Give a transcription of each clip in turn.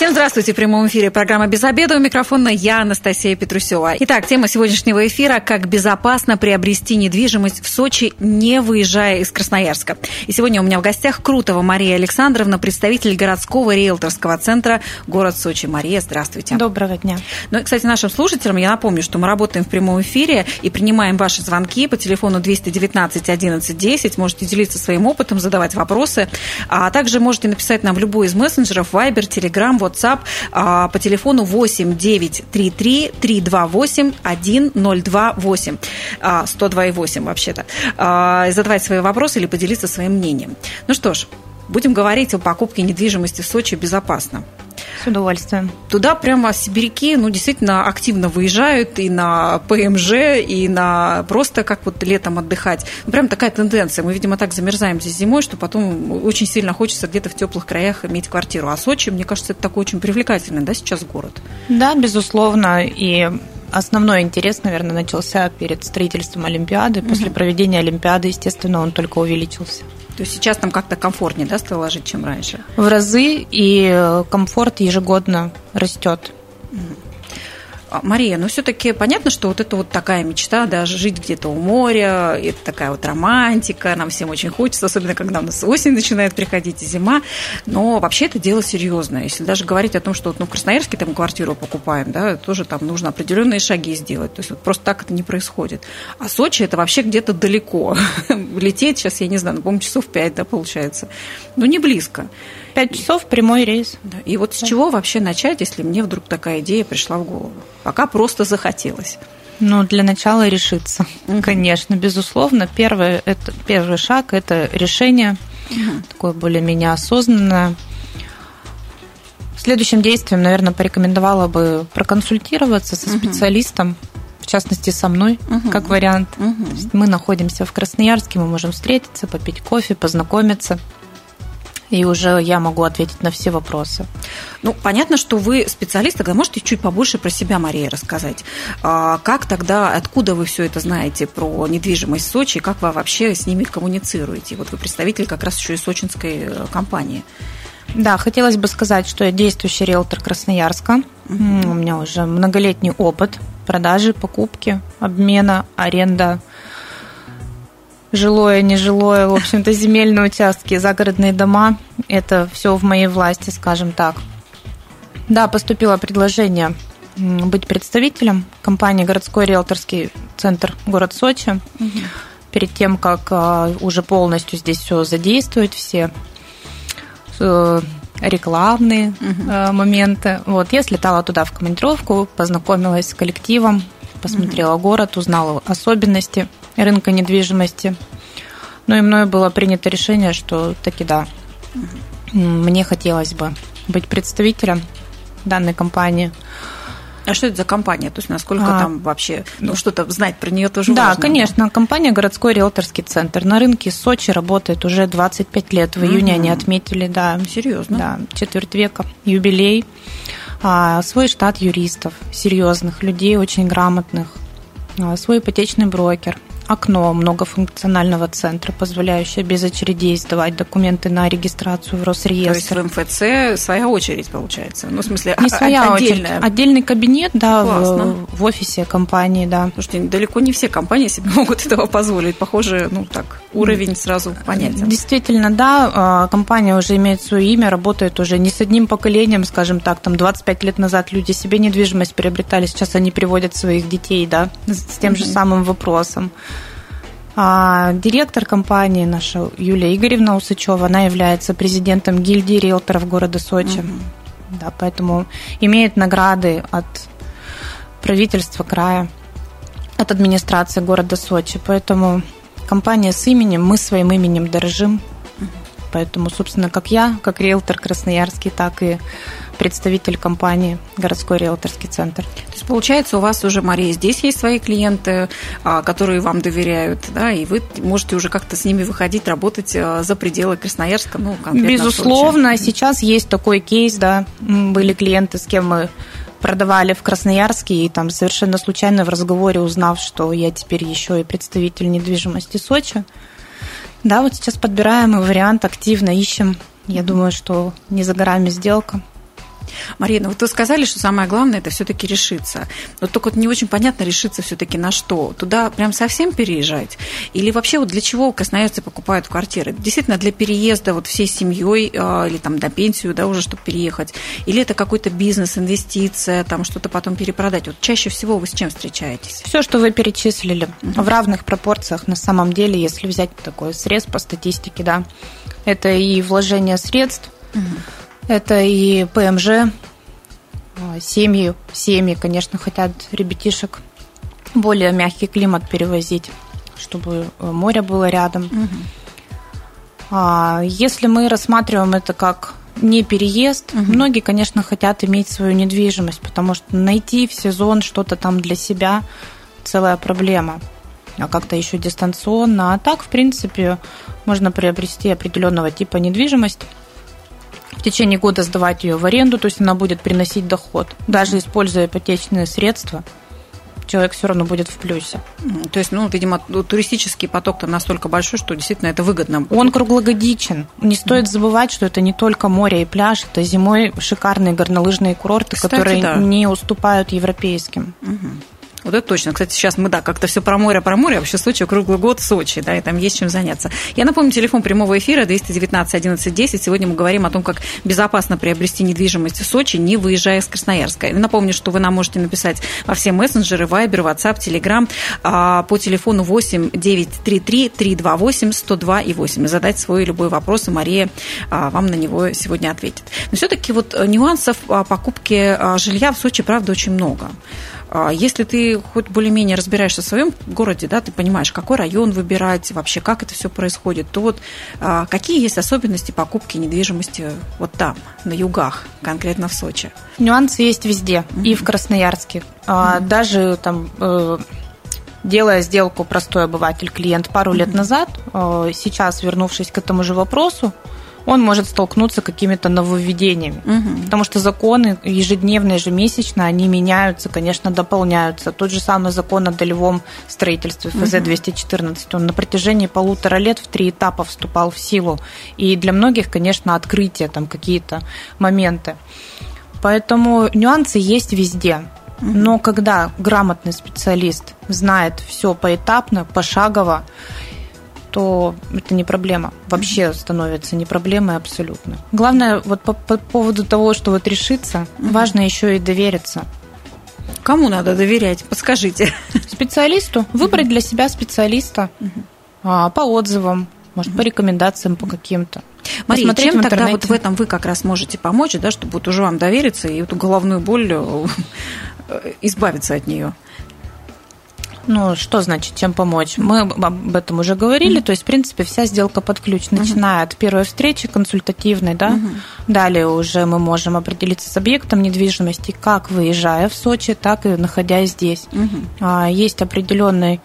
Всем здравствуйте. В прямом эфире программа «Без обеда». У микрофона я, Анастасия Петрусева. Итак, тема сегодняшнего эфира – как безопасно приобрести недвижимость в Сочи, не выезжая из Красноярска. И сегодня у меня в гостях Крутова Мария Александровна, представитель городского риэлторского центра «Город Сочи». Мария, здравствуйте. Доброго дня. Ну и, кстати, нашим слушателям я напомню, что мы работаем в прямом эфире и принимаем ваши звонки по телефону 219 11 10. Можете делиться своим опытом, задавать вопросы. А также можете написать нам в любой из мессенджеров Viber, Telegram, WhatsApp а, по телефону 8 933 328 1028. 102,8 вообще-то. А, задавать свои вопросы или поделиться своим мнением. Ну что ж, будем говорить о покупке недвижимости в Сочи безопасно. С удовольствием. Туда прямо сибиряки, ну, действительно активно выезжают и на ПМЖ, и на просто как вот летом отдыхать. Ну, прям такая тенденция. Мы, видимо, так замерзаем здесь зимой, что потом очень сильно хочется где-то в теплых краях иметь квартиру. А Сочи, мне кажется, это такой очень привлекательный, да, сейчас город? Да, безусловно. И основной интерес, наверное, начался перед строительством Олимпиады. После проведения Олимпиады, естественно, он только увеличился. То есть сейчас там как-то комфортнее да, стало жить, чем раньше? В разы, и комфорт ежегодно растет. А, Мария, ну все-таки понятно, что вот это вот такая мечта, да, жить где-то у моря, это такая вот романтика, нам всем очень хочется, особенно когда у нас осень начинает приходить и зима, но вообще это дело серьезное. Если даже говорить о том, что вот, ну, в Красноярске там квартиру покупаем, да, тоже там нужно определенные шаги сделать, то есть вот просто так это не происходит. А Сочи это вообще где-то далеко. Лететь сейчас, я не знаю, ну, по-моему, часов пять, да, получается. Ну, не близко. Пять часов прямой рейс. Да. И вот с чего вообще начать, если мне вдруг такая идея пришла в голову? Пока просто захотелось. Ну, для начала решиться, угу. конечно, безусловно. Первый, это, первый шаг – это решение, угу. такое более-менее осознанное. Следующим действием, наверное, порекомендовала бы проконсультироваться со специалистом, угу. в частности, со мной, угу. как вариант. Угу. Мы находимся в Красноярске, мы можем встретиться, попить кофе, познакомиться – и уже я могу ответить на все вопросы. Ну, понятно, что вы специалист, тогда можете чуть побольше про себя, Мария, рассказать. А как тогда, откуда вы все это знаете про недвижимость в Сочи, как вы вообще с ними коммуницируете? Вот вы представитель как раз еще и сочинской э, компании. Да, хотелось бы сказать, что я действующий риэлтор Красноярска. Uh-huh. У меня уже многолетний опыт продажи, покупки, обмена, аренда жилое, нежилое, в общем-то, земельные участки, загородные дома. Это все в моей власти, скажем так. Да, поступило предложение быть представителем компании «Городской риэлторский центр город Сочи». Угу. Перед тем, как а, уже полностью здесь все задействовать, все э, рекламные угу. моменты. Вот, я слетала туда в командировку, познакомилась с коллективом, посмотрела угу. город, узнала особенности – рынка недвижимости. Ну и мною было принято решение, что таки да, мне хотелось бы быть представителем данной компании. А что это за компания? То есть насколько а, там вообще, ну что-то знать про нее тоже да, важно? Да, конечно, компания «Городской риэлторский центр». На рынке Сочи работает уже 25 лет. В июне угу. они отметили, да. Серьезно? Да, четверть века, юбилей. А, свой штат юристов, серьезных людей, очень грамотных. А, свой ипотечный брокер – окно многофункционального центра, позволяющее без очередей сдавать документы на регистрацию в Росреестр. То есть в МФЦ своя очередь получается? Ну, в смысле, не своя отдельная. очередь. Отдельный кабинет, да, в, в офисе компании, да. Слушайте, далеко не все компании себе могут этого позволить. Похоже, ну так, уровень сразу понятен. Действительно, да, а, компания уже имеет свое имя, работает уже не с одним поколением, скажем так, там 25 лет назад люди себе недвижимость приобретали, сейчас они приводят своих детей, да, с тем mm-hmm. же самым вопросом. А директор компании наша Юлия Игоревна Усачева, она является президентом гильдии риэлторов города Сочи. Угу. Да, поэтому имеет награды от правительства края, от администрации города Сочи. Поэтому компания с именем, мы своим именем дорожим. Поэтому, собственно, как я, как риэлтор красноярский, так и представитель компании «Городской риэлторский центр». То есть, получается, у вас уже, Мария, здесь есть свои клиенты, а, которые вам доверяют, да, и вы можете уже как-то с ними выходить, работать а, за пределы Красноярска, ну, Безусловно, сейчас есть такой кейс, да, были клиенты, с кем мы продавали в Красноярске, и там совершенно случайно в разговоре узнав, что я теперь еще и представитель недвижимости Сочи. Да, вот сейчас подбираем и вариант, активно ищем. Я думаю, что не за горами сделка. Марина, вот вы сказали, что самое главное это все-таки решиться. Но только вот не очень понятно решиться все-таки на что. Туда прям совсем переезжать? Или вообще вот для чего красноярцы покупают квартиры? Действительно для переезда вот всей семьей а, или там до пенсию, да, уже чтобы переехать? Или это какой-то бизнес, инвестиция, там что-то потом перепродать? Вот чаще всего вы с чем встречаетесь? Все, что вы перечислили, в равных пропорциях на самом деле, если взять такой срез по статистике, да, это и вложение средств, угу это и ПМЖ, а, семьи, семьи, конечно, хотят ребятишек более мягкий климат перевозить, чтобы э, море было рядом. Угу. Если мы рассматриваем это как не переезд, угу. многие, конечно, хотят иметь свою недвижимость, потому что найти в сезон что-то там для себя целая проблема. А как-то еще дистанционно. А так, в принципе, можно приобрести определенного типа недвижимость в течение года сдавать ее в аренду, то есть она будет приносить доход. Даже используя ипотечные средства, человек все равно будет в плюсе. То есть, ну, видимо, туристический поток-то настолько большой, что действительно это выгодно. Он круглогодичен. Не стоит забывать, что это не только море и пляж, это зимой шикарные горнолыжные курорты, Кстати, которые да. не уступают европейским. Угу. Вот это точно. Кстати, сейчас мы, да, как-то все про море, про море, а вообще Сочи круглый год Сочи, да, и там есть чем заняться. Я напомню, телефон прямого эфира 219 11 10. Сегодня мы говорим о том, как безопасно приобрести недвижимость в Сочи, не выезжая из Красноярска. И напомню, что вы нам можете написать во все мессенджеры, Viber, WhatsApp, Telegram по телефону 8 933 328 102 и 8 и задать свой любой вопрос, и Мария а, вам на него сегодня ответит. Но все-таки вот нюансов покупки а, жилья в Сочи, правда, очень много. А если ты хоть более-менее разбираешься в своем городе, да, ты понимаешь, какой район выбирать, вообще как это все происходит, то вот а, какие есть особенности покупки недвижимости вот там, на югах, конкретно в Сочи? Нюансы есть везде, mm-hmm. и в Красноярске. Mm-hmm. Даже там э, делая сделку простой обыватель, клиент пару mm-hmm. лет назад, э, сейчас вернувшись к этому же вопросу, он может столкнуться с какими-то нововведениями. Угу. Потому что законы ежедневно, ежемесячно, они меняются, конечно, дополняются. Тот же самый закон о долевом строительстве ФЗ-214, он на протяжении полутора лет в три этапа вступал в силу. И для многих, конечно, открытие, там какие-то моменты. Поэтому нюансы есть везде. Но когда грамотный специалист знает все поэтапно, пошагово, то это не проблема. Вообще становится не проблемой абсолютно. Главное, вот по, по поводу того, что вот решиться, угу. важно еще и довериться. Кому надо доверять? Подскажите. Специалисту. Выбрать для себя специалиста а, по отзывам, может, по рекомендациям по каким-то. Мария, чем тогда вот в этом вы как раз можете помочь, да, чтобы вот уже вам довериться и эту головную боль э, избавиться от нее? Ну, что значит, чем помочь? Мы об этом уже говорили, mm-hmm. то есть, в принципе, вся сделка под ключ, начиная mm-hmm. от первой встречи консультативной, да, mm-hmm. далее уже мы можем определиться с объектом недвижимости, как выезжая в Сочи, так и находясь здесь. Mm-hmm. Есть определенный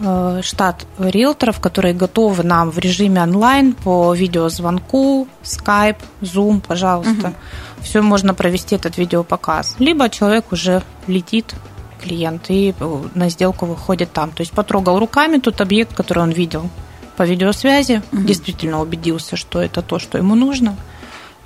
э, штат риэлторов, которые готовы нам в режиме онлайн по видеозвонку, Skype, Zoom, пожалуйста. Угу. Все можно провести этот видеопоказ. Либо человек уже летит клиент и э, на сделку выходит там. То есть потрогал руками тот объект, который он видел по видеосвязи, угу. действительно убедился, что это то, что ему нужно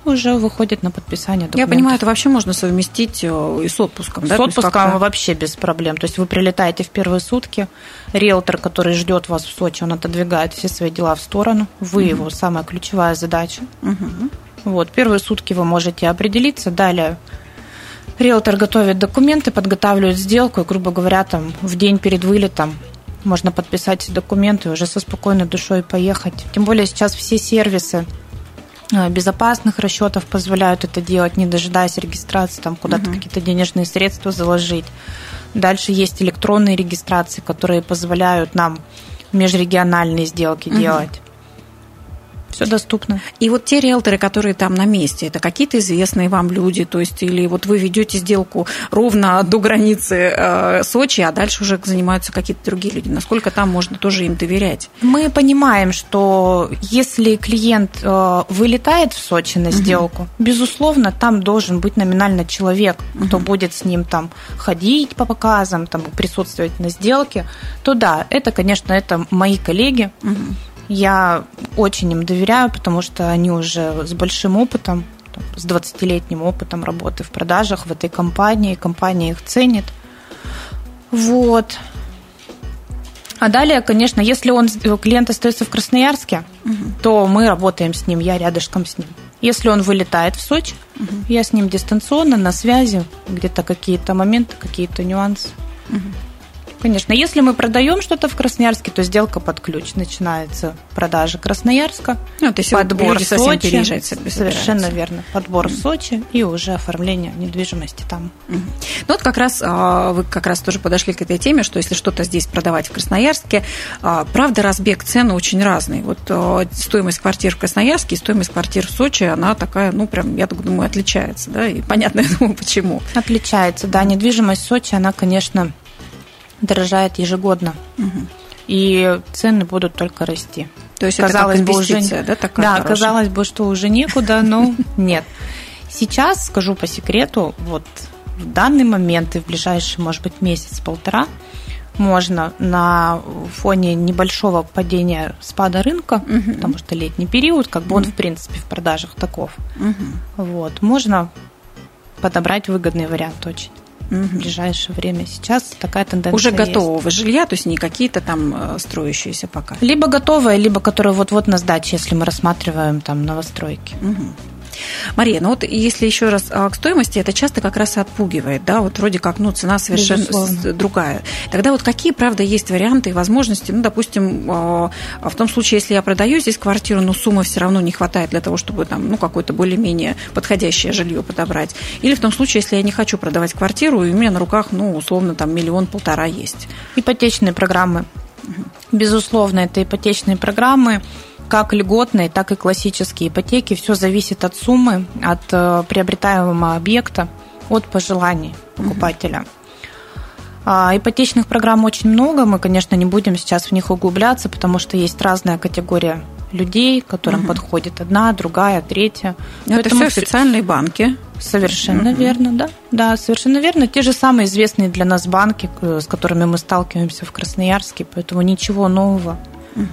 уже выходит на подписание документов. Я понимаю, это вообще можно совместить э, и с отпуском, да? С отпуском вообще без проблем. То есть вы прилетаете в первые сутки, риэлтор, который ждет вас в Сочи, он отодвигает все свои дела в сторону, вы угу. его самая ключевая задача. Угу. Вот, первые сутки вы можете определиться, далее Риэлтор готовит документы, подготавливает сделку, и, грубо говоря, там в день перед вылетом можно подписать документы и уже со спокойной душой поехать. Тем более сейчас все сервисы э, безопасных расчетов позволяют это делать, не дожидаясь регистрации, там куда-то угу. какие-то денежные средства заложить. Дальше есть электронные регистрации, которые позволяют нам межрегиональные сделки угу. делать. Все доступно. И вот те риэлторы, которые там на месте, это какие-то известные вам люди, то есть или вот вы ведете сделку ровно до границы э, Сочи, а дальше уже занимаются какие-то другие люди. Насколько там можно тоже им доверять? Мы понимаем, что если клиент э, вылетает в Сочи на сделку, угу. безусловно, там должен быть номинально человек, кто угу. будет с ним там ходить по показам, там присутствовать на сделке, то да, это, конечно, это мои коллеги. Угу я очень им доверяю, потому что они уже с большим опытом, с 20-летним опытом работы в продажах в этой компании. Компания их ценит. Вот. А далее, конечно, если он клиент остается в Красноярске, угу. то мы работаем с ним, я рядышком с ним. Если он вылетает в Сочи, угу. я с ним дистанционно, на связи, где-то какие-то моменты, какие-то нюансы. Угу. Конечно, если мы продаем что-то в Красноярске, то сделка под ключ. Начинается продажа Красноярска, ну, то есть подбор люди Сочи. переезжать Совершенно верно. Подбор в Сочи и уже оформление недвижимости там. Ну вот как раз а, вы как раз тоже подошли к этой теме, что если что-то здесь продавать в Красноярске, а, правда, разбег цены очень разный. Вот а, стоимость квартир в Красноярске и стоимость квартир в Сочи, она такая, ну прям, я так думаю, отличается, да, и понятно, я думаю, почему. Отличается, да. Недвижимость в Сочи, она, конечно, дорожает ежегодно. Угу. И цены будут только расти. То есть казалось это бы уже да, такая да, казалось бы, что уже некуда, но нет. Сейчас скажу по секрету, вот в данный момент и в ближайший, может быть, месяц-полтора можно на фоне небольшого падения спада рынка, угу. потому что летний период, как бы он в принципе в продажах таков, угу. вот, можно подобрать выгодный вариант очень угу. в ближайшее время. Сейчас такая тенденция Уже готового есть. жилья, то есть не какие-то там э, строящиеся пока? Либо готовое, либо которое вот-вот на сдаче, если мы рассматриваем там новостройки. Угу. Мария, ну вот если еще раз а, к стоимости, это часто как раз и отпугивает, да, вот вроде как, ну, цена совершенно Безусловно. другая. Тогда вот какие, правда, есть варианты и возможности, ну, допустим, а, в том случае, если я продаю здесь квартиру, но суммы все равно не хватает для того, чтобы там, ну, какое-то более-менее подходящее жилье подобрать. Или в том случае, если я не хочу продавать квартиру, и у меня на руках, ну, условно, там миллион-полтора есть. Ипотечные программы. Безусловно, это ипотечные программы как льготные, так и классические ипотеки. Все зависит от суммы, от э, приобретаемого объекта, от пожеланий покупателя. А, ипотечных программ очень много, мы, конечно, не будем сейчас в них углубляться, потому что есть разная категория людей, которым угу. подходит одна, другая, третья. Но это все официальные банки. Совершенно угу. верно, да. Да, совершенно верно. Те же самые известные для нас банки, с которыми мы сталкиваемся в Красноярске, поэтому ничего нового. Угу.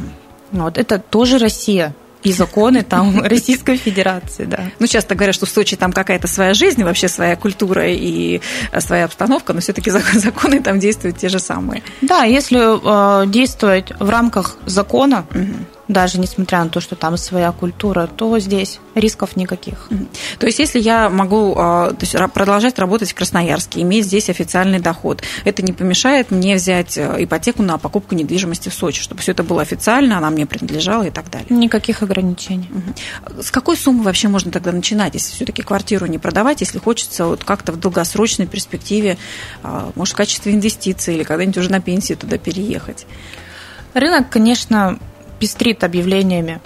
Вот, это тоже Россия и законы там Российской Федерации, да. Ну, часто говорят, что в Сочи там какая-то своя жизнь, вообще своя культура и э, своя обстановка, но все-таки законы там действуют те же самые. Да, если э, действовать в рамках закона, угу даже несмотря на то, что там своя культура, то здесь рисков никаких. То есть, если я могу а, то есть, продолжать работать в Красноярске, иметь здесь официальный доход, это не помешает мне взять э, ипотеку на покупку недвижимости в Сочи, чтобы все это было официально, она мне принадлежала и так далее. Никаких ограничений. С какой суммы вообще можно тогда начинать, если все-таки квартиру не продавать, если хочется вот как-то в долгосрочной перспективе, а, может, в качестве инвестиции или когда-нибудь уже на пенсию туда переехать? Рынок, конечно, пестрит объявлениями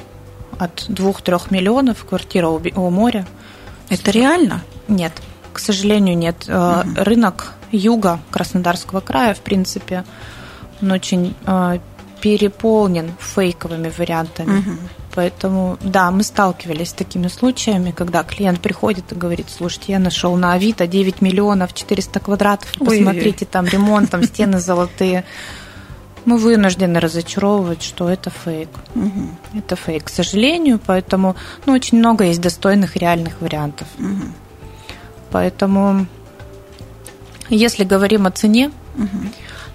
от 2-3 миллионов квартира у, у моря. Это реально? Нет, к сожалению, нет. Угу. Рынок юга Краснодарского края, в принципе, он очень э, переполнен фейковыми вариантами. Угу. Поэтому, да, мы сталкивались с такими случаями, когда клиент приходит и говорит, слушайте, я нашел на Авито 9 миллионов 400 квадратов, посмотрите, там ремонт, там стены золотые мы вынуждены разочаровывать, что это фейк. Угу. Это фейк, к сожалению, поэтому ну, очень много есть достойных реальных вариантов. Угу. Поэтому, если говорим о цене, угу.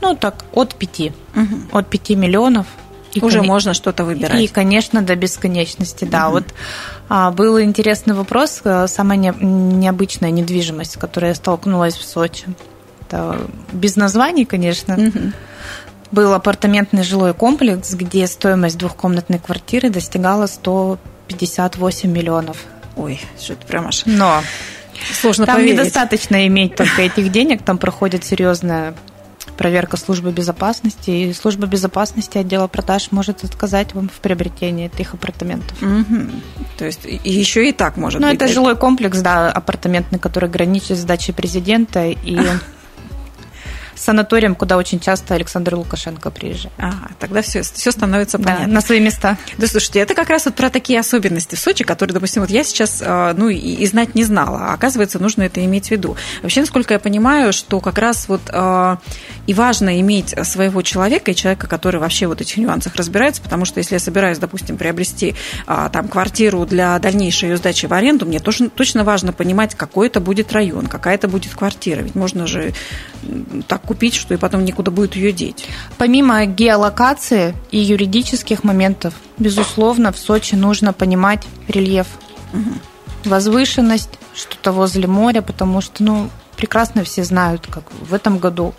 ну так, от 5, угу. от 5 миллионов. И Уже кон... можно что-то выбирать. И, конечно, до бесконечности, да. Угу. Вот а, был интересный вопрос, э, самая не, необычная недвижимость, с которой я столкнулась в Сочи. Это без названий, конечно. Угу был апартаментный жилой комплекс, где стоимость двухкомнатной квартиры достигала 158 миллионов. Ой, что это прям аж... Но Сложно там поверить. недостаточно иметь только этих денег, там проходит серьезная проверка службы безопасности, и служба безопасности отдела продаж может отказать вам в приобретении этих апартаментов. Угу. То есть еще и так может ну, быть. Ну, это жилой комплекс, да, апартаментный, который граничит с дачей президента, и санаторием, куда очень часто Александр Лукашенко приезжает. Ага, тогда все, все становится да, понятно. на свои места. Да, слушайте, это как раз вот про такие особенности в Сочи, которые, допустим, вот я сейчас, а, ну, и, и знать не знала, а оказывается, нужно это иметь в виду. Вообще, насколько я понимаю, что как раз вот а, и важно иметь своего человека, и человека, который вообще вот в этих нюансах разбирается, потому что если я собираюсь, допустим, приобрести а, там квартиру для дальнейшей ее сдачи в аренду, мне точно, точно важно понимать, какой это будет район, какая это будет квартира. Ведь можно же так купить, что и потом некуда будет ее деть. Помимо геолокации и юридических моментов, безусловно, в Сочи нужно понимать рельеф, угу. возвышенность, что-то возле моря, потому что, ну, прекрасно все знают, как в этом году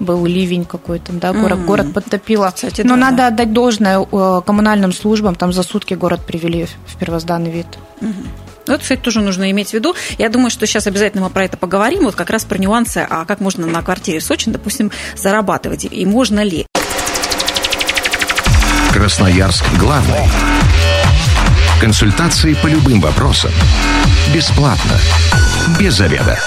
был ливень какой-то, да, город, mm-hmm. город подтопило. Кстати, Но да, надо да. отдать должное э, коммунальным службам, там за сутки город привели в первозданный вид. Mm-hmm. Ну, это, кстати, тоже нужно иметь в виду. Я думаю, что сейчас обязательно мы про это поговорим, вот как раз про нюансы, а как можно на квартире в Сочи, допустим, зарабатывать, и можно ли. Красноярск главный. Консультации по любым вопросам. Бесплатно. Без заведа.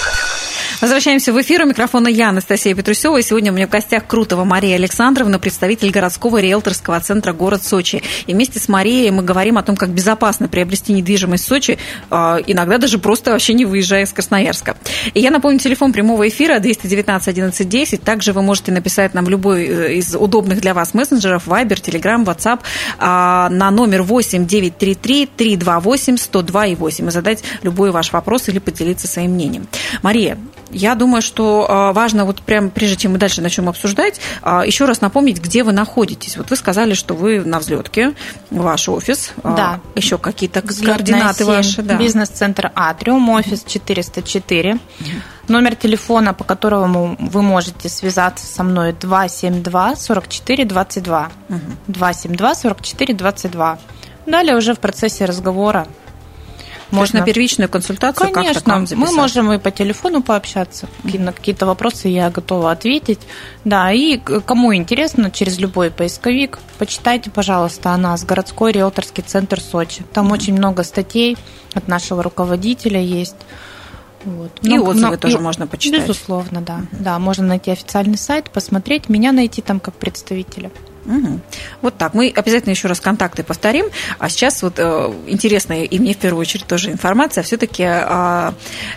Возвращаемся в эфир. У микрофона я, Анастасия Петрусева. И сегодня у меня в гостях Крутова Мария Александровна, представитель городского риэлторского центра «Город Сочи». И вместе с Марией мы говорим о том, как безопасно приобрести недвижимость в Сочи, а, иногда даже просто вообще не выезжая из Красноярска. И я напомню, телефон прямого эфира 219 11 10. Также вы можете написать нам любой э, из удобных для вас мессенджеров, Viber, Telegram, WhatsApp на номер 8 933 328 102 и 8 и задать любой ваш вопрос или поделиться своим мнением. Мария, я думаю, что а, важно вот прямо прежде чем мы дальше начнем обсуждать, а, еще раз напомнить, где вы находитесь. Вот вы сказали, что вы на взлетке, ваш офис. А, да. Еще какие-то координаты 7, ваши. Да. Бизнес-центр Атриум, офис 404. Номер телефона, по которому вы можете связаться со мной, 272 44 22. Угу. 272 44 22. Далее уже в процессе разговора можно первичную консультацию Конечно, мы можем и по телефону пообщаться. На какие-то вопросы я готова ответить. Да, и кому интересно, через любой поисковик, почитайте, пожалуйста, о нас, городской риэлторский центр Сочи. Там очень много статей от нашего руководителя есть. Вот. И но, отзывы но, тоже и, можно почитать. Безусловно, да. Да, можно найти официальный сайт, посмотреть, меня найти там как представителя. Угу. Вот так. Мы обязательно еще раз контакты повторим. А сейчас вот э, интересная и мне в первую очередь тоже информация все-таки о,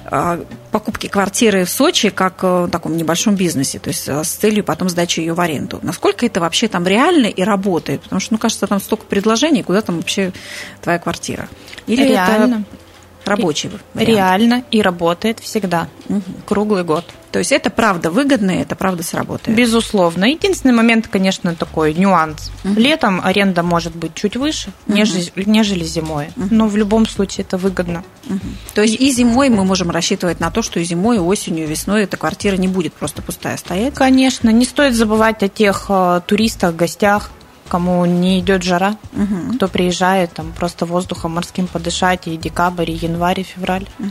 о покупке квартиры в Сочи как в таком небольшом бизнесе, то есть э, с целью потом сдачи ее в аренду. Насколько это вообще там реально и работает? Потому что, ну, кажется, там столько предложений, куда там вообще твоя квартира? Или реально. это рабочий вариант. Реально и работает всегда, угу. круглый год. То есть это правда выгодно, и это правда сработает. Безусловно. Единственный момент, конечно, такой нюанс. Угу. Летом аренда может быть чуть выше, угу. нежели, нежели зимой. Угу. Но в любом случае это выгодно. Угу. То есть и... зимой мы можем рассчитывать на то, что и зимой, и осенью, и весной эта квартира не будет просто пустая стоять? Конечно. Не стоит забывать о тех э, туристах, гостях, кому не идет жара, угу. кто приезжает там просто воздухом морским подышать и декабрь, и январь, и февраль. Угу.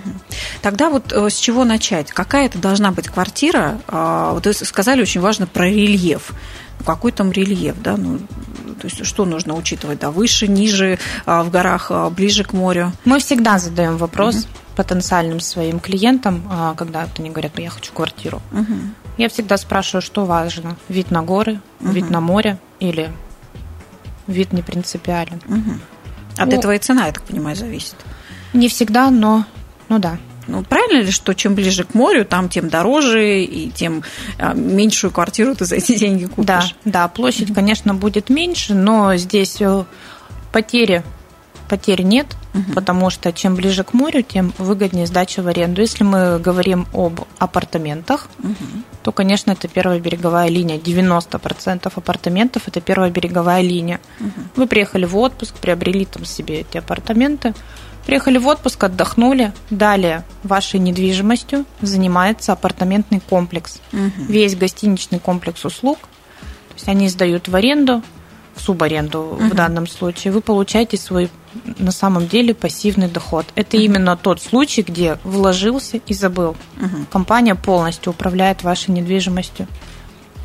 Тогда вот э, с чего начать? Какая это должна быть квартира? А, вот вы сказали очень важно про рельеф. Какой там рельеф, да? Ну, то есть что нужно учитывать, да, выше, ниже, а, в горах, а, ближе к морю? Мы всегда задаем вопрос угу. потенциальным своим клиентам, когда они говорят, я хочу квартиру. Угу. Я всегда спрашиваю, что важно, вид на горы, угу. вид на море или вид не принципиален. Угу. От ну, этого и цена, я так понимаю, зависит. Не всегда, но ну да. Ну, правильно ли, что чем ближе к морю, там тем дороже, и тем а, меньшую квартиру ты за эти деньги купишь? Да, да, площадь, конечно, будет меньше, но здесь э, потери потерь нет, угу. потому что чем ближе к морю, тем выгоднее сдача в аренду. Если мы говорим об апартаментах, угу. то, конечно, это первая береговая линия. 90% апартаментов – это первая береговая линия. Угу. Вы приехали в отпуск, приобрели там себе эти апартаменты, приехали в отпуск, отдохнули. Далее вашей недвижимостью занимается апартаментный комплекс. Угу. Весь гостиничный комплекс услуг. То есть они сдают в аренду, субаренду угу. в данном случае, вы получаете свой на самом деле пассивный доход. Это угу. именно тот случай, где вложился и забыл. Угу. Компания полностью управляет вашей недвижимостью.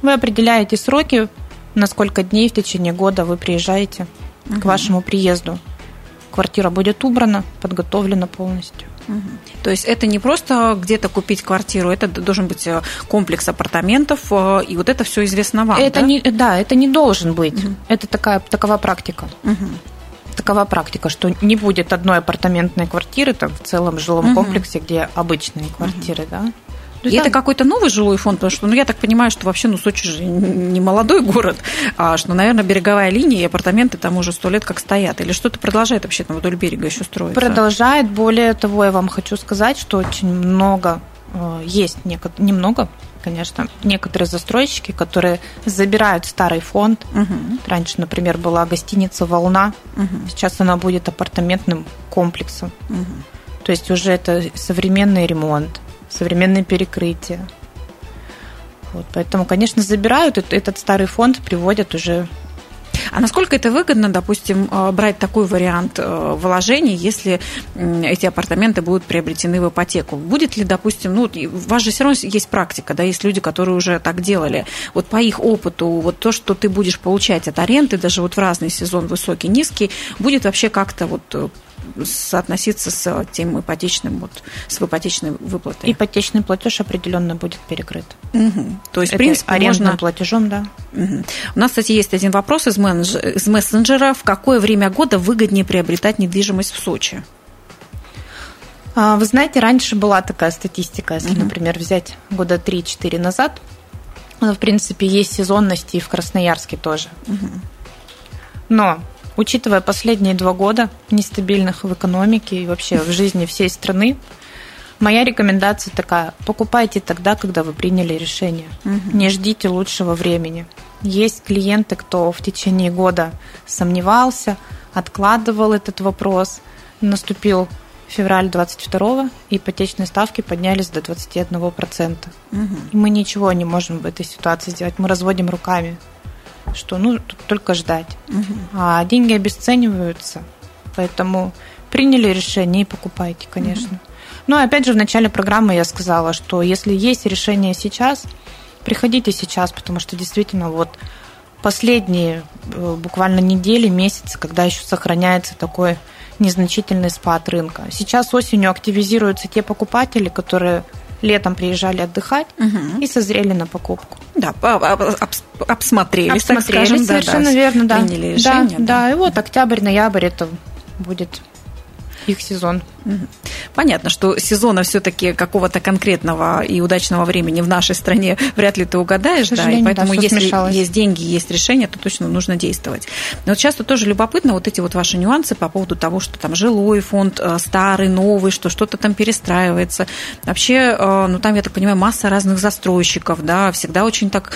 Вы определяете сроки, на сколько дней в течение года вы приезжаете угу. к вашему приезду. Квартира будет убрана, подготовлена полностью. Угу. То есть это не просто где-то купить квартиру, это должен быть э, комплекс апартаментов, э, и вот это все известно вам. Это да? не, да, это не должен быть. Угу. Это такая такова практика. Угу. Такова практика, что не будет одной апартаментной квартиры там в целом жилом угу. комплексе, где обычные квартиры, угу. да. И да. это какой-то новый жилой фонд, потому что, ну, я так понимаю, что вообще, ну, Сочи же не молодой город, а что, наверное, береговая линия и апартаменты там уже сто лет как стоят. Или что-то продолжает вообще там вдоль берега еще строиться? Продолжает. Более того, я вам хочу сказать, что очень много э, есть, немного, конечно, некоторые застройщики, которые забирают старый фонд. Угу. Раньше, например, была гостиница «Волна», угу. сейчас она будет апартаментным комплексом. Угу. То есть уже это современный ремонт современные перекрытия. Вот, поэтому, конечно, забирают этот старый фонд, приводят уже а насколько это выгодно, допустим, э, брать такой вариант э, вложений, если эти апартаменты будут приобретены в ипотеку? Будет ли, допустим, ну, у вас же все равно есть практика, да, есть люди, которые уже так делали. Вот по их опыту, вот то, что ты будешь получать от аренды, даже вот в разный сезон, высокий, низкий, будет вообще как-то вот э, соотноситься с тем ипотечным, вот, с ипотечной выплатой. Ипотечный платеж определенно будет перекрыт. Угу. То есть, Это в принципе, арендным можно... платежом, да. Угу. У нас, кстати, есть один вопрос из, менедж... из мессенджера. В какое время года выгоднее приобретать недвижимость в Сочи? А, вы знаете, раньше была такая статистика, если, угу. например, взять года 3-4 назад, в принципе, есть сезонности и в Красноярске тоже. Угу. Но Учитывая последние два года нестабильных в экономике и вообще в жизни всей страны, моя рекомендация такая: покупайте тогда, когда вы приняли решение. Угу. Не ждите лучшего времени. Есть клиенты, кто в течение года сомневался, откладывал этот вопрос. Наступил февраль 22 и ипотечные ставки поднялись до 21%. Угу. И мы ничего не можем в этой ситуации сделать. Мы разводим руками что ну только ждать. Угу. А деньги обесцениваются, поэтому приняли решение и покупайте, конечно. Угу. Ну, опять же, в начале программы я сказала, что если есть решение сейчас, приходите сейчас, потому что действительно вот последние э, буквально недели, месяцы, когда еще сохраняется такой незначительный спад рынка. Сейчас осенью активизируются те покупатели, которые летом приезжали отдыхать угу. и созрели на покупку. Да, обсмотрелись, обсмотрелись скажем, совершенно да, верно, да. Приняли решение. Да, да, да, и вот октябрь, ноябрь это будет их сезон. Понятно, что сезона все-таки какого-то конкретного и удачного времени в нашей стране вряд ли ты угадаешь, да, и поэтому да, если смешалось. есть деньги, есть решение, то точно нужно действовать. Но вот часто тоже любопытно вот эти вот ваши нюансы по поводу того, что там жилой фонд э, старый, новый, что что-то там перестраивается. Вообще, э, ну там, я так понимаю, масса разных застройщиков, да, всегда очень так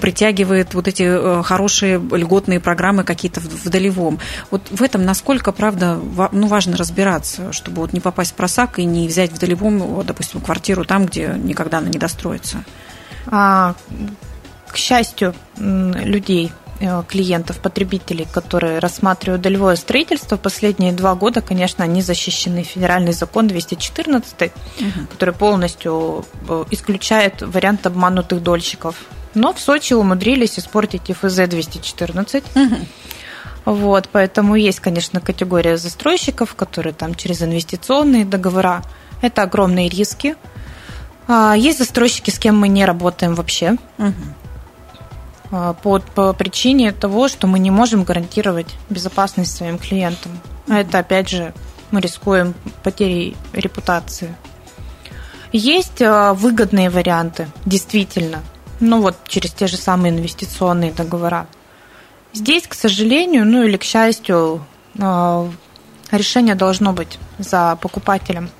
притягивает вот эти э, хорошие льготные программы какие-то в долевом. Вот в этом насколько, правда, ну, важно разбираться, чтобы вот не попасть в просак и не взять в долевом, допустим, квартиру там, где никогда она не достроится? А, к счастью, людей э, клиентов, потребителей, которые рассматривают долевое строительство, последние два года, конечно, они защищены. Федеральный закон 214, угу. который полностью э, исключает вариант обманутых дольщиков. Но в Сочи умудрились испортить ИФЗ 214. Угу. Вот, поэтому есть, конечно, категория застройщиков, которые там через инвестиционные договора. Это огромные риски. А, есть застройщики, с кем мы не работаем вообще. Угу. По, по причине того, что мы не можем гарантировать безопасность своим клиентам. А это, опять же, мы рискуем потерей репутации. Есть выгодные варианты, действительно. Ну вот через те же самые инвестиционные договора. Здесь, к сожалению, ну или к счастью, а, решение должно быть за покупателем.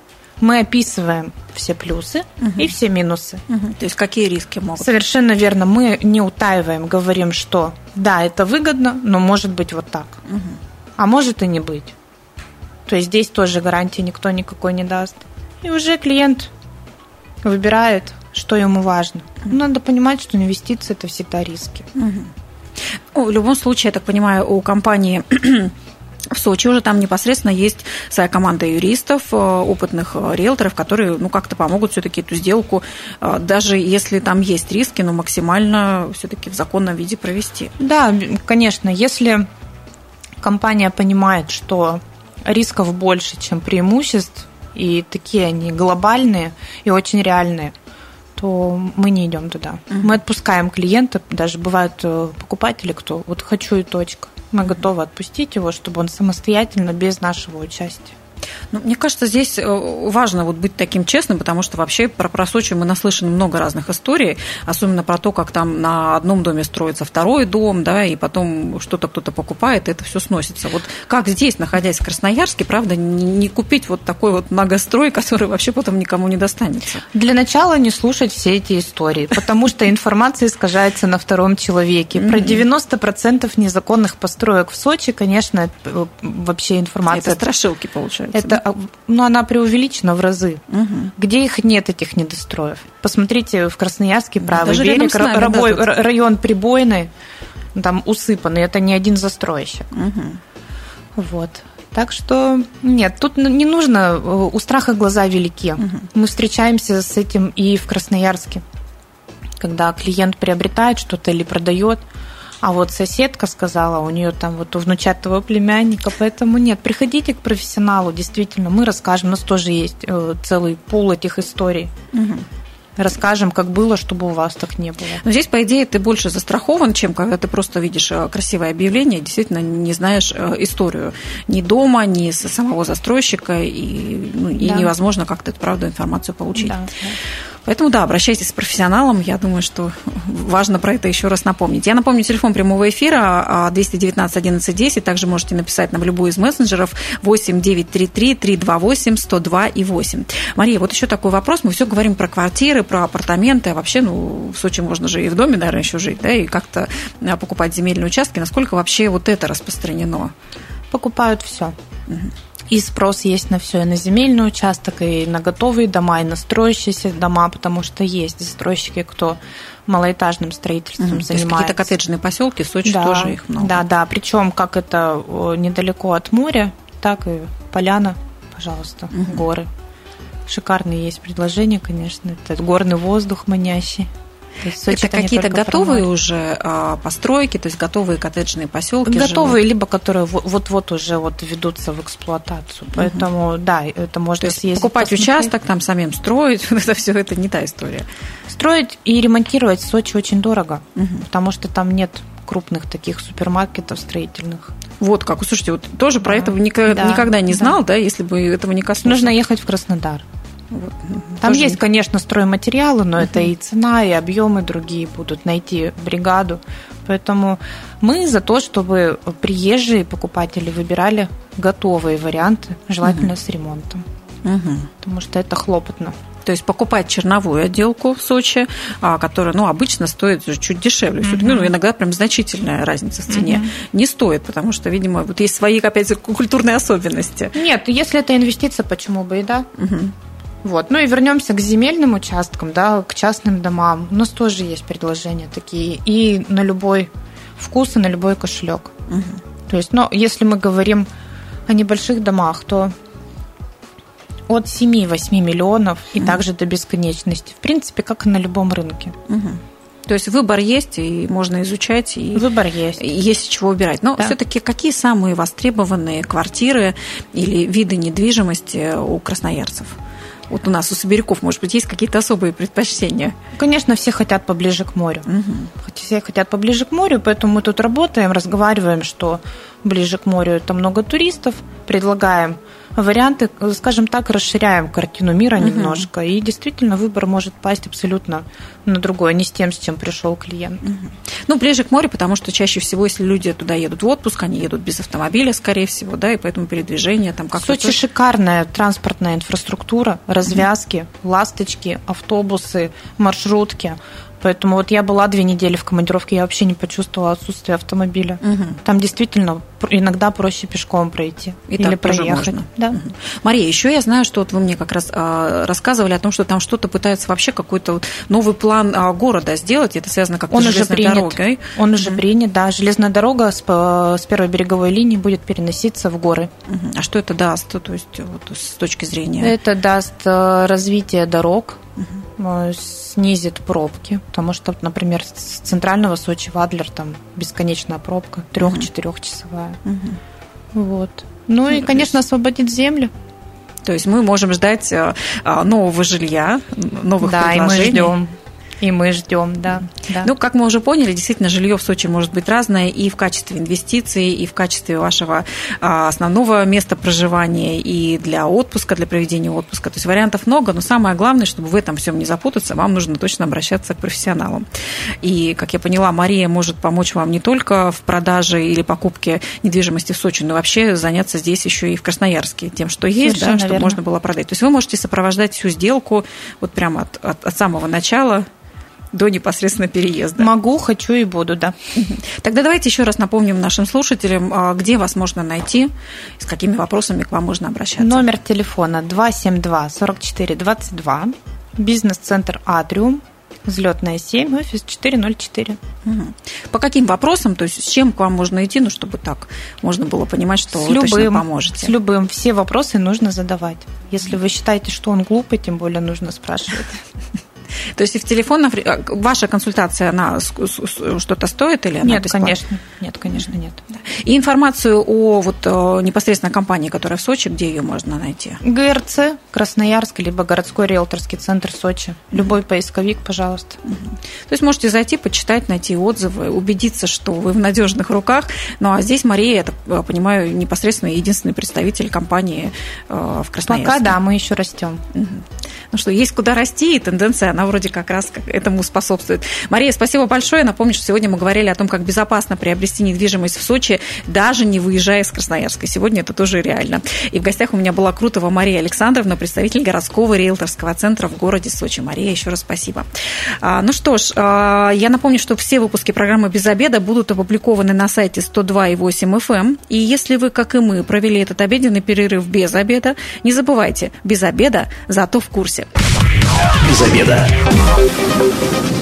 Мы описываем все плюсы угу. и все минусы. Угу. То есть какие риски могут? Совершенно верно. Мы не утаиваем, говорим, что да, это выгодно, но может быть вот так. Угу. А может и не быть. То есть здесь тоже гарантии никто никакой не даст. И уже клиент выбирает, что ему важно. Угу. Надо понимать, что инвестиции это всегда риски. Угу. Ну, в любом случае, я так понимаю, у компании в Сочи уже там непосредственно есть своя команда юристов, э, опытных э, риэлторов, которые ну, как-то помогут все-таки эту сделку, э, даже если там есть риски, но максимально все-таки в законном виде провести. Да, конечно, если компания понимает, что рисков больше, чем преимуществ, и такие они глобальные и очень реальные, то мы не идем туда. Uh-huh. Мы отпускаем клиента, даже бывают покупатели, кто вот хочу и точка мы готовы отпустить его, чтобы он самостоятельно, без нашего участия. Ну, мне кажется, здесь э, важно вот быть таким честным, потому что вообще про, про Сочи мы наслышаны много разных историй, особенно про то, как там на одном доме строится второй дом, да, и потом что-то кто-то покупает, и это все сносится. Вот как здесь, находясь в Красноярске, правда, не, не купить вот такой вот многострой, который вообще потом никому не достанется? Для начала не слушать все эти истории, потому что информация искажается на втором человеке. Про 90% незаконных построек в Сочи, конечно, э, вообще информация... Это страшилки, получается это, а, ну, она преувеличена в разы. Угу. Где их нет, этих недостроев? Посмотрите, в Красноярске правый Даже берег, нами, рабой, да, район прибойный, там усыпанный, это не один застройщик. Угу. Вот. Так что нет, тут не нужно, э, у страха глаза велики. Угу. Мы встречаемся с этим и в Красноярске, когда клиент приобретает что-то или продает, а вот соседка сказала, у нее там вот у внучатого племянника, поэтому нет, приходите к профессионалу, действительно, мы расскажем, у нас тоже есть э, целый пул этих историй. Угу расскажем, как было, чтобы у вас так не было. Но здесь, по идее, ты больше застрахован, чем когда ты просто видишь э, красивое объявление, действительно не знаешь э, историю ни дома, ни самого застройщика, и, ну, и да. невозможно как-то эту правду информацию получить. Да, да. Поэтому, да, обращайтесь с профессионалом. Я думаю, что важно про это еще раз напомнить. Я напомню, телефон прямого эфира 219 11 10. Также можете написать нам в любой из мессенджеров 8 933 328 102 и 8. Мария, вот еще такой вопрос. Мы все говорим про квартиры, про апартаменты. А вообще, ну, в Сочи можно же и в доме, наверное, еще жить, да, и как-то а, покупать земельные участки. Насколько вообще вот это распространено? Покупают все. Угу. И спрос есть на все, и на земельный участок, и на готовые дома, и на строящиеся дома, потому что есть застройщики, кто малоэтажным строительством угу. занимается. какие-то коттеджные поселки, в Сочи да, тоже их много. Да, да, причем как это недалеко от моря, так и поляна, пожалуйста, угу. горы. Шикарные есть предложения, конечно. Это горный воздух манящий. Это какие-то готовые промой. уже а, постройки, то есть готовые коттеджные поселки. Готовые, живут. либо которые вот-вот уже вот ведутся в эксплуатацию. Поэтому угу. да, это можно то есть съездить. Покупать посмотреть. участок, там самим строить, это все это не та история. Строить и ремонтировать в Сочи очень дорого, угу. потому что там нет крупных таких супермаркетов строительных. Вот как. Слушайте, вот тоже да. про это никогда, да. никогда не знал, да. да, если бы этого не коснулся. Нужно ехать в Краснодар. Вот. Там Тоже... есть, конечно, стройматериалы, но uh-huh. это и цена, и объемы другие будут найти бригаду. Поэтому мы за то, чтобы приезжие покупатели выбирали готовые варианты, желательно uh-huh. с ремонтом. Uh-huh. Потому что это хлопотно. То есть покупать черновую отделку в Сочи, а, которая ну, обычно стоит чуть дешевле. Mm-hmm. Ну, иногда прям значительная разница в цене. Mm-hmm. Не стоит, потому что, видимо, вот есть свои, опять культурные особенности. Нет, если это инвестиция, почему бы и да. Mm-hmm. Вот. Ну и вернемся к земельным участкам, да, к частным домам. У нас тоже есть предложения такие. И на любой вкус, и на любой кошелек. Угу. То есть, ну, если мы говорим о небольших домах, то от 7-8 миллионов и угу. также до бесконечности. В принципе, как и на любом рынке. Угу. То есть выбор есть, и можно изучать, и выбор есть. Есть чего выбирать. Но да. все-таки какие самые востребованные квартиры или виды недвижимости у красноярцев? Вот у нас, у сибиряков, может быть, есть какие-то особые предпочтения? Конечно, все хотят поближе к морю. Угу. Все хотят поближе к морю, поэтому мы тут работаем, разговариваем, что ближе к морю это много туристов, предлагаем варианты, скажем так, расширяем картину мира угу. немножко, и действительно выбор может пасть абсолютно на другое, не с тем, с чем пришел клиент. Угу. Ну, ближе к морю, потому что чаще всего, если люди туда едут в отпуск, они едут без автомобиля, скорее всего, да, и поэтому передвижение там как-то... Сочи тоже... шикарная транспортная инфраструктура, развязки, угу. ласточки, автобусы, маршрутки. Поэтому вот я была две недели в командировке, я вообще не почувствовала отсутствие автомобиля. Угу. Там действительно иногда проще пешком пройти И или проехать. Да. Мгм. Мария, еще я знаю, что вот вы мне как раз а, рассказывали о том, что там что-то пытаются вообще какой-то вот новый план а, города сделать. Это связано как-то Он с железной принят. дорогой. Он уже Мгм. принят, да. Железная дорога с, по- с первой береговой линии будет переноситься в горы. Мгм. А что это даст, то есть вот с точки зрения? Это даст э, развитие дорог, э, снизит пробки, потому что, например, с центрального Сочи в Адлер там бесконечная пробка, трех-четырехчасовая. Мгм. Вот. Ну и, конечно, освободить землю. То есть мы можем ждать а, а, нового жилья, новых да, и мы предложений. ждем. И мы ждем, да. да. Ну, как мы уже поняли, действительно, жилье в Сочи может быть разное и в качестве инвестиций, и в качестве вашего а, основного места проживания, и для отпуска, для проведения отпуска. То есть вариантов много, но самое главное, чтобы в этом всем не запутаться, вам нужно точно обращаться к профессионалам. И, как я поняла, Мария может помочь вам не только в продаже или покупке недвижимости в Сочи, но вообще заняться здесь еще и в Красноярске тем, что есть, да, чтобы верно. можно было продать. То есть вы можете сопровождать всю сделку вот прямо от, от- от самого начала до непосредственно переезда. Могу, хочу и буду, да. Тогда давайте еще раз напомним нашим слушателям, а, где вас можно найти, с какими вопросами к вам можно обращаться. Номер телефона 272-44-22, бизнес-центр «Атриум», взлетная 7, офис 404. Мгм. По каким вопросам, то есть с чем к вам можно идти, ну, чтобы так можно было понимать, что С вы точно поможете. с любым. Все вопросы нужно задавать. Если вы считаете, что он глупый, тем более нужно спрашивать. То есть и в телефонах а, ваша консультация, она что-то стоит или она Нет, бесплатная? конечно. Нет, конечно, нет. И информацию о вот э, непосредственно компании, которая в Сочи, где ее можно найти? ГРЦ, Красноярск, либо городской риэлторский центр Сочи. Любой поисковик, пожалуйста. То есть можете зайти, почитать, найти отзывы, убедиться, что вы в надежных руках. Ну а здесь Мария, я э, понимаю, непосредственно единственный представитель компании э, в Красноярске. Пока да, мы еще растем. Ну что, есть куда расти, и тенденция, она вроде как раз этому способствует. Мария, спасибо большое. Напомню, что сегодня мы говорили о том, как безопасно приобрести недвижимость в Сочи, даже не выезжая из Красноярска. Сегодня это тоже реально. И в гостях у меня была Крутова Мария Александровна, представитель городского риэлторского центра в городе Сочи. Мария, еще раз спасибо. А, Ну что ж, а, я напомню, что все выпуски программы «Без обеда» будут опубликованы на сайте 102,8 FM. эм. И если вы, как и мы, провели этот обеденный перерыв без обеда, не забывайте, без обеда, зато в курсе. Без обеда. Thank you.